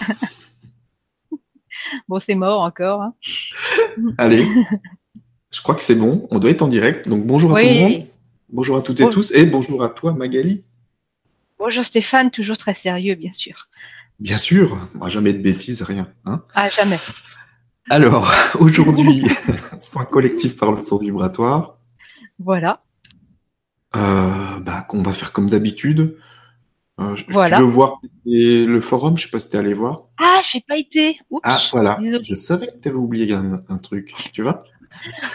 bon, c'est mort encore. Hein. Allez, je crois que c'est bon. On doit être en direct. Donc bonjour à tout le monde. Bonjour à toutes et tous. Et bonjour à toi, Magali. Bonjour Stéphane, toujours très sérieux, bien sûr. Bien sûr, moi jamais de bêtises, rien. Hein ah, jamais. Alors, aujourd'hui, soin collectif par le son vibratoire. Voilà. Euh, bah, qu'on va faire comme d'habitude. Euh, voilà. Tu veux voir le forum Je sais pas si t'es allé voir. Ah, j'ai pas été. ah, voilà. Je savais que t'avais oublié un, truc. Tu vois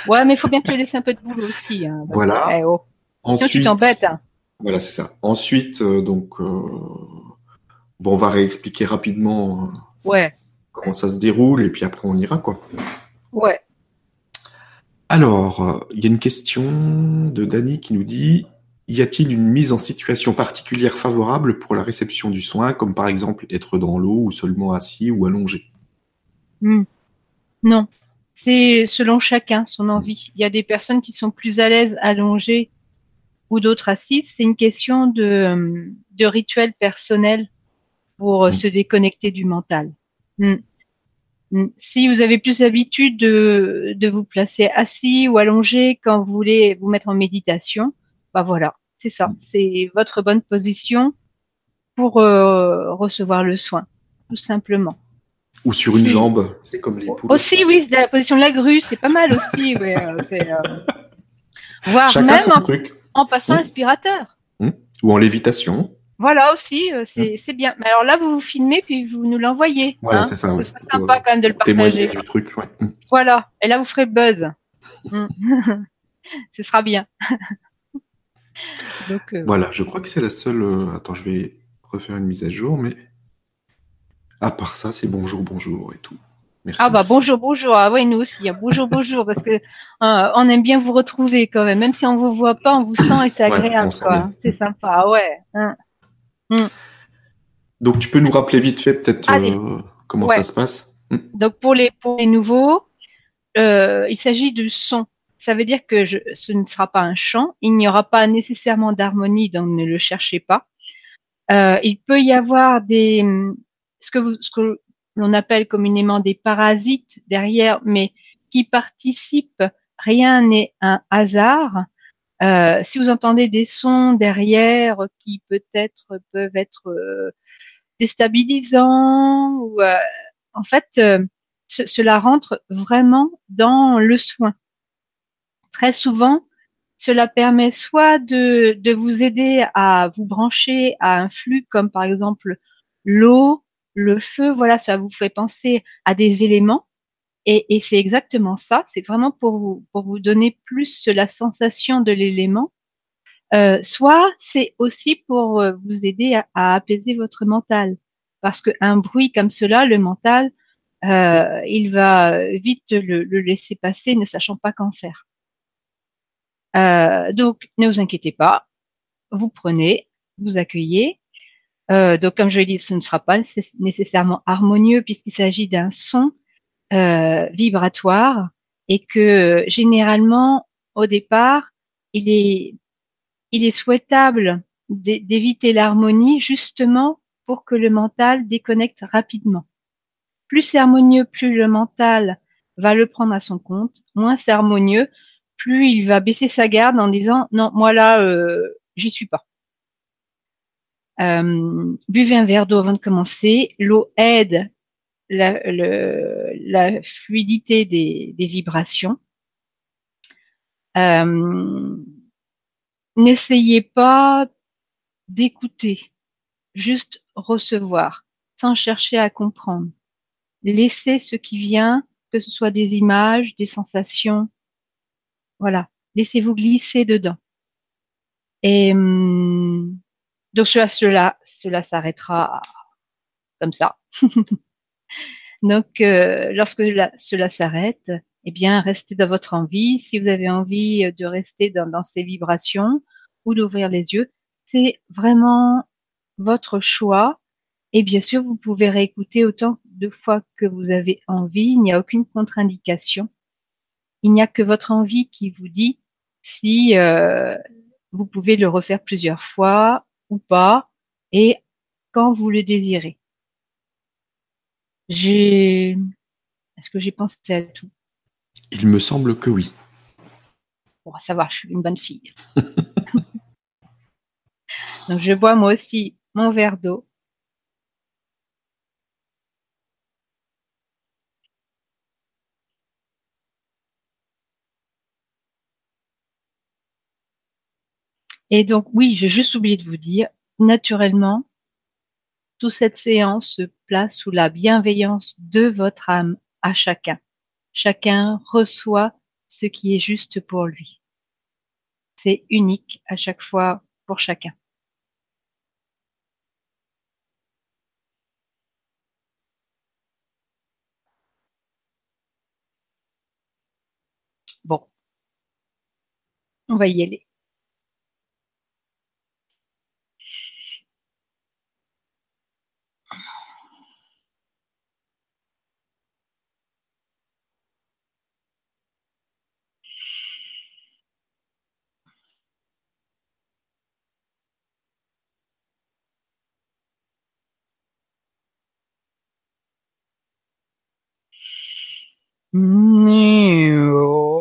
Ouais, mais il faut bien te laisser un peu de boulot aussi. Hein, voilà. Eh, oh. Ensuite, tu t'embêtes. Hein. Voilà, c'est ça. Ensuite, euh, donc, euh, bon, on va réexpliquer rapidement. ouais. Comment ça se déroule et puis après on ira quoi. Ouais. Alors, il y a une question de Dany qui nous dit y a-t-il une mise en situation particulière favorable pour la réception du soin, comme par exemple être dans l'eau ou seulement assis ou allongé? Hmm. Non, c'est selon chacun son envie. Il y a des personnes qui sont plus à l'aise allongées ou d'autres assises. C'est une question de, de rituel personnel pour hmm. se déconnecter du mental. Hmm. Si vous avez plus l'habitude de, de vous placer assis ou allongé quand vous voulez vous mettre en méditation, bah voilà, c'est ça. Mm. C'est votre bonne position pour euh, recevoir le soin, tout simplement. Ou sur une jambe, c'est comme les poules. Aussi, oui, la position de la grue, c'est pas mal aussi. ouais, euh, euh, Voire même en, passant mm. l'aspirateur. Mm. Ou en lévitation. Voilà aussi, c'est bien. Mais alors là, vous vous filmez puis vous nous l'envoyez. Voilà, hein. c'est ça. C'est sympa quand même de le partager. Du truc, Voilà. Et là, vous ferez buzz. Ce sera bien. Euh, voilà, je crois que c'est la seule. Euh, attends, je vais refaire une mise à jour, mais à part ça, c'est bonjour, bonjour et tout. Merci, ah bah bonjour, bonjour. Ah oui, nous aussi, il y a bonjour, bonjour, parce que euh, on aime bien vous retrouver quand même. Même si on vous voit pas, on vous sent et c'est agréable, quoi. C'est sympa, ouais. Hein. Hmm. Donc tu peux nous rappeler vite fait peut-être comment ça se passe? Hmm. Donc pour les pour les nouveaux, il s'agit de son ça veut dire que ce ne sera pas un chant, il n'y aura pas nécessairement d'harmonie, donc ne le cherchez pas. Euh, il peut y avoir des ce que, l'on appelle communément des parasites derrière, mais qui participent. Rien n'est un hasard. Euh, si vous entendez des sons derrière qui peut-être peuvent être euh, déstabilisants, en fait, cela rentre vraiment dans le soin très souvent, cela permet soit de, de vous aider à vous brancher à un flux comme par exemple l'eau, le feu, voilà, ça vous fait penser à des éléments. Et, et c'est exactement ça, c'est vraiment pour vous, pour vous donner plus la sensation de l'élément. Euh, soit c'est aussi pour euh, vous aider à, à, apaiser votre mental. Parce qu'un bruit comme cela, le mental, euh, il va vite le, le laisser passer, ne sachant pas qu'en faire. Euh, donc, ne vous inquiétez pas, vous prenez, vous accueillez. Euh, donc, comme je l'ai dit, ce ne sera pas nécessairement harmonieux puisqu'il s'agit d'un son euh, vibratoire et que généralement, au départ, il est, il est souhaitable d'éviter l'harmonie justement pour que le mental déconnecte rapidement. Plus c'est harmonieux, plus le mental va le prendre à son compte, moins c'est harmonieux, plus il va baisser sa garde en disant non, moi là, euh, j'y suis pas. Euh, buvez un verre d'eau avant de commencer. L'eau aide la, fluidité des, des vibrations. Euh, N'essayez pas d'écouter, juste recevoir, sans chercher à comprendre. Laissez ce qui vient, que ce soit des images, des sensations, voilà, laissez-vous glisser dedans. Et hum, donc cela, cela, cela s'arrêtera comme ça. donc euh, lorsque cela s'arrête, eh bien restez dans votre envie. Si vous avez envie de rester dans, dans ces vibrations ou d'ouvrir les yeux, c'est vraiment votre choix. Et bien sûr, vous pouvez réécouter autant de fois que vous avez envie. Il n'y a aucune contre-indication. Il n'y a que votre envie qui vous dit si euh, vous pouvez le refaire plusieurs fois ou pas et quand vous le désirez. J'ai. Est-ce que j'ai pensé à tout? Il me semble que oui. Pour savoir, je suis une bonne fille. Donc je bois moi aussi mon verre d'eau. Et donc oui, j'ai juste oublié de vous dire, naturellement, toute cette séance se place sous la bienveillance de votre âme à chacun. Chacun reçoit ce qui est juste pour lui. C'est unique à chaque fois pour chacun. Bon, on va y aller. new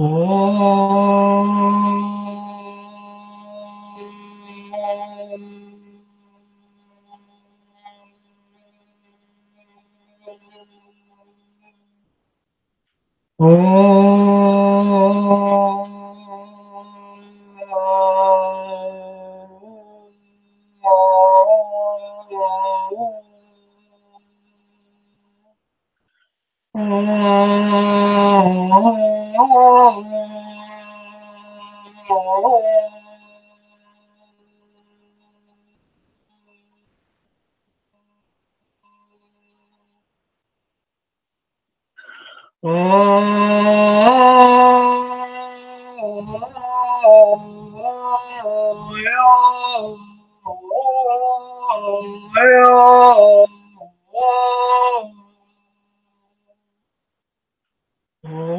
Oh. Oh.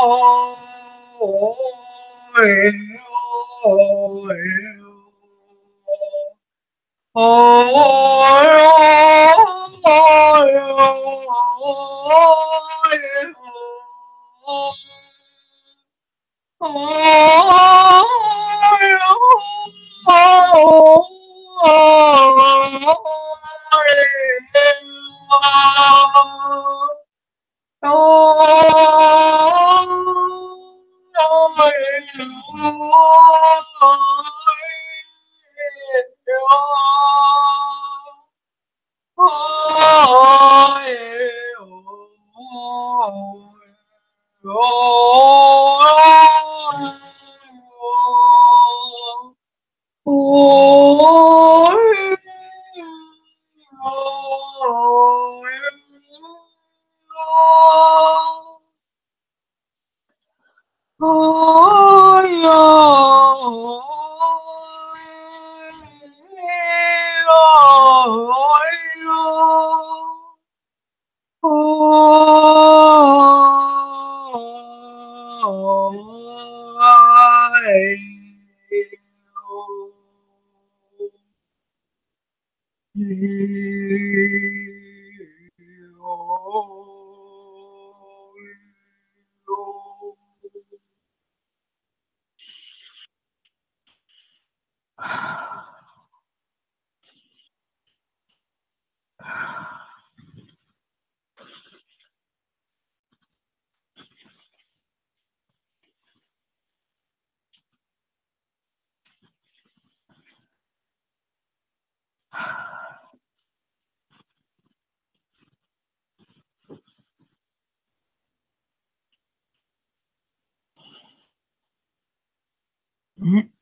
Oh Oh, Oh. Mm-hmm.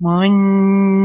moon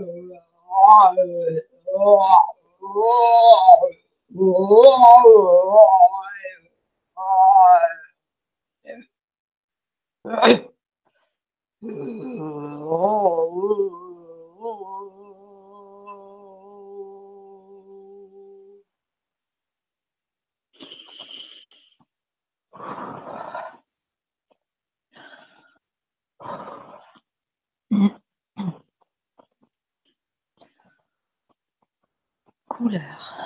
Oh, couleur.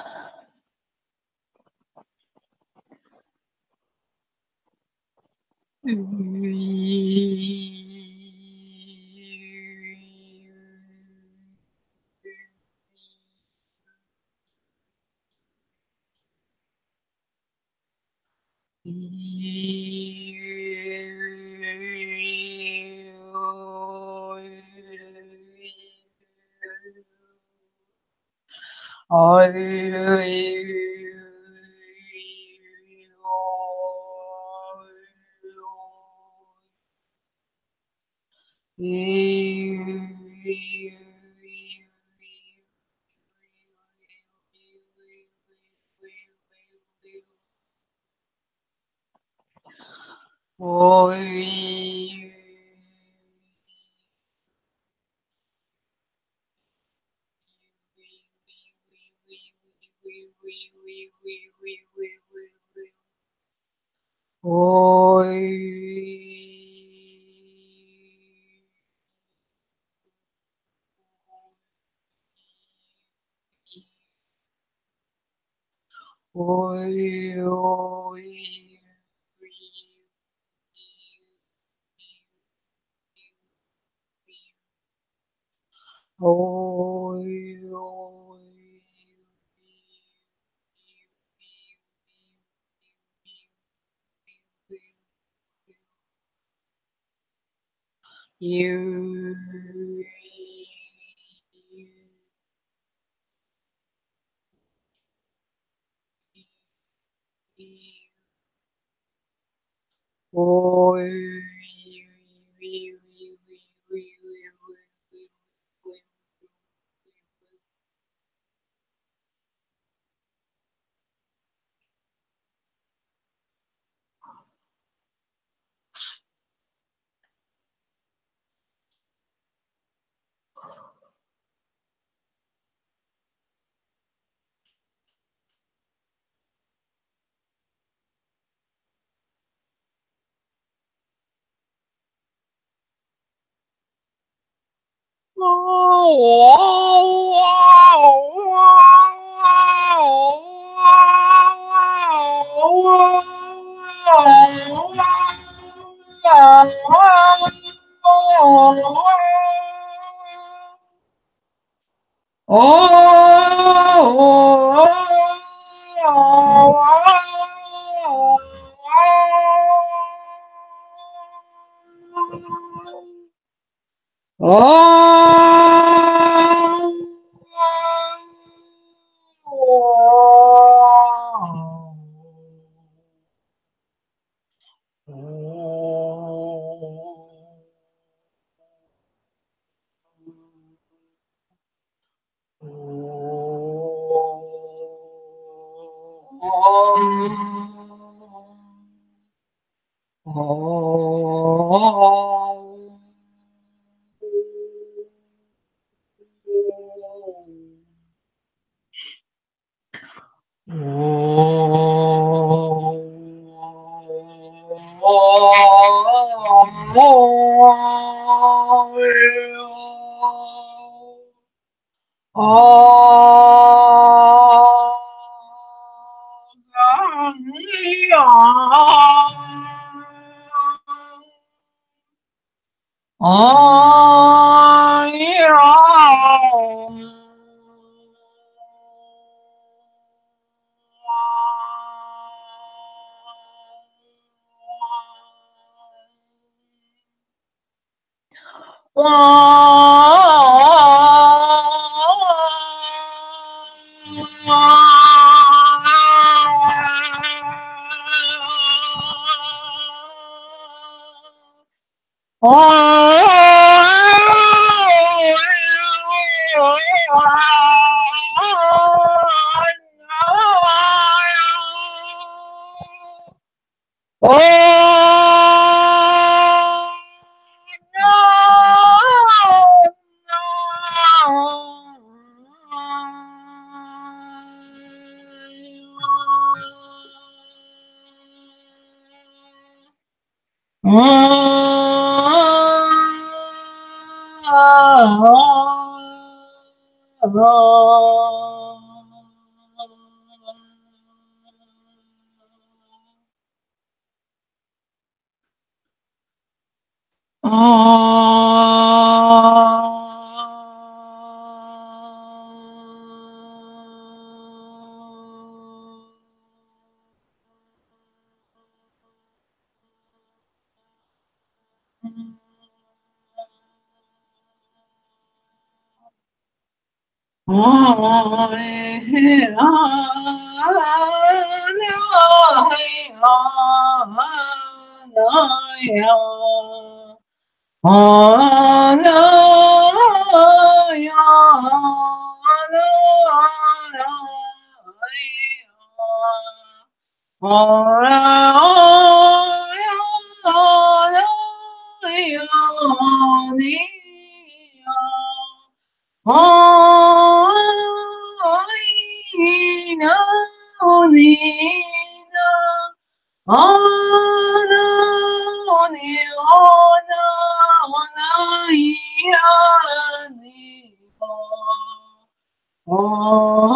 Oui. Yeah. Hallelujah. you Oh, Oh, 哦。Oh! Oh, 啊咿呀咿呀，啊咿呀咿呀，啊咿呀咿呀，啊。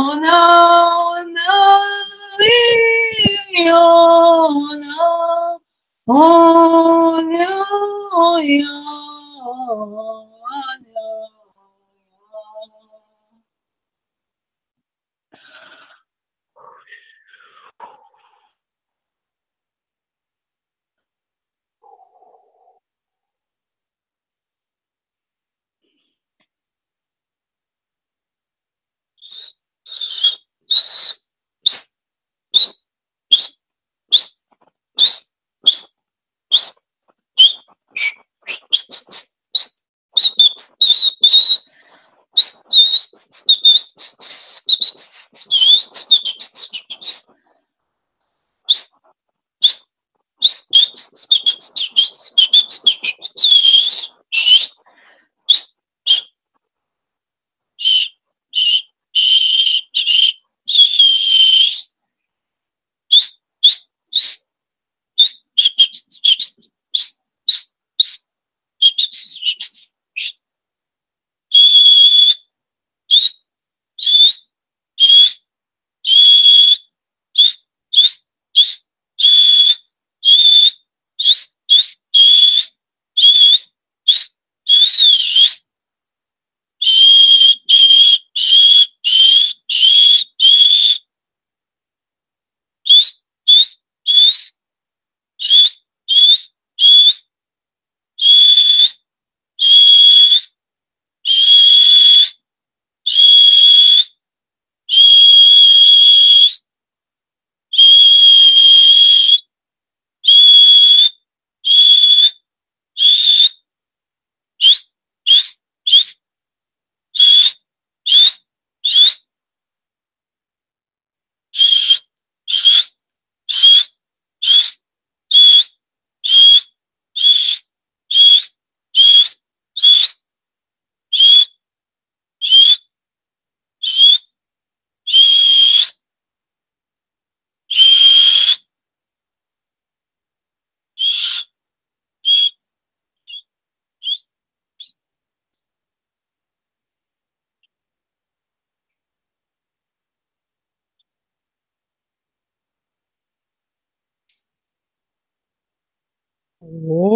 Whoa.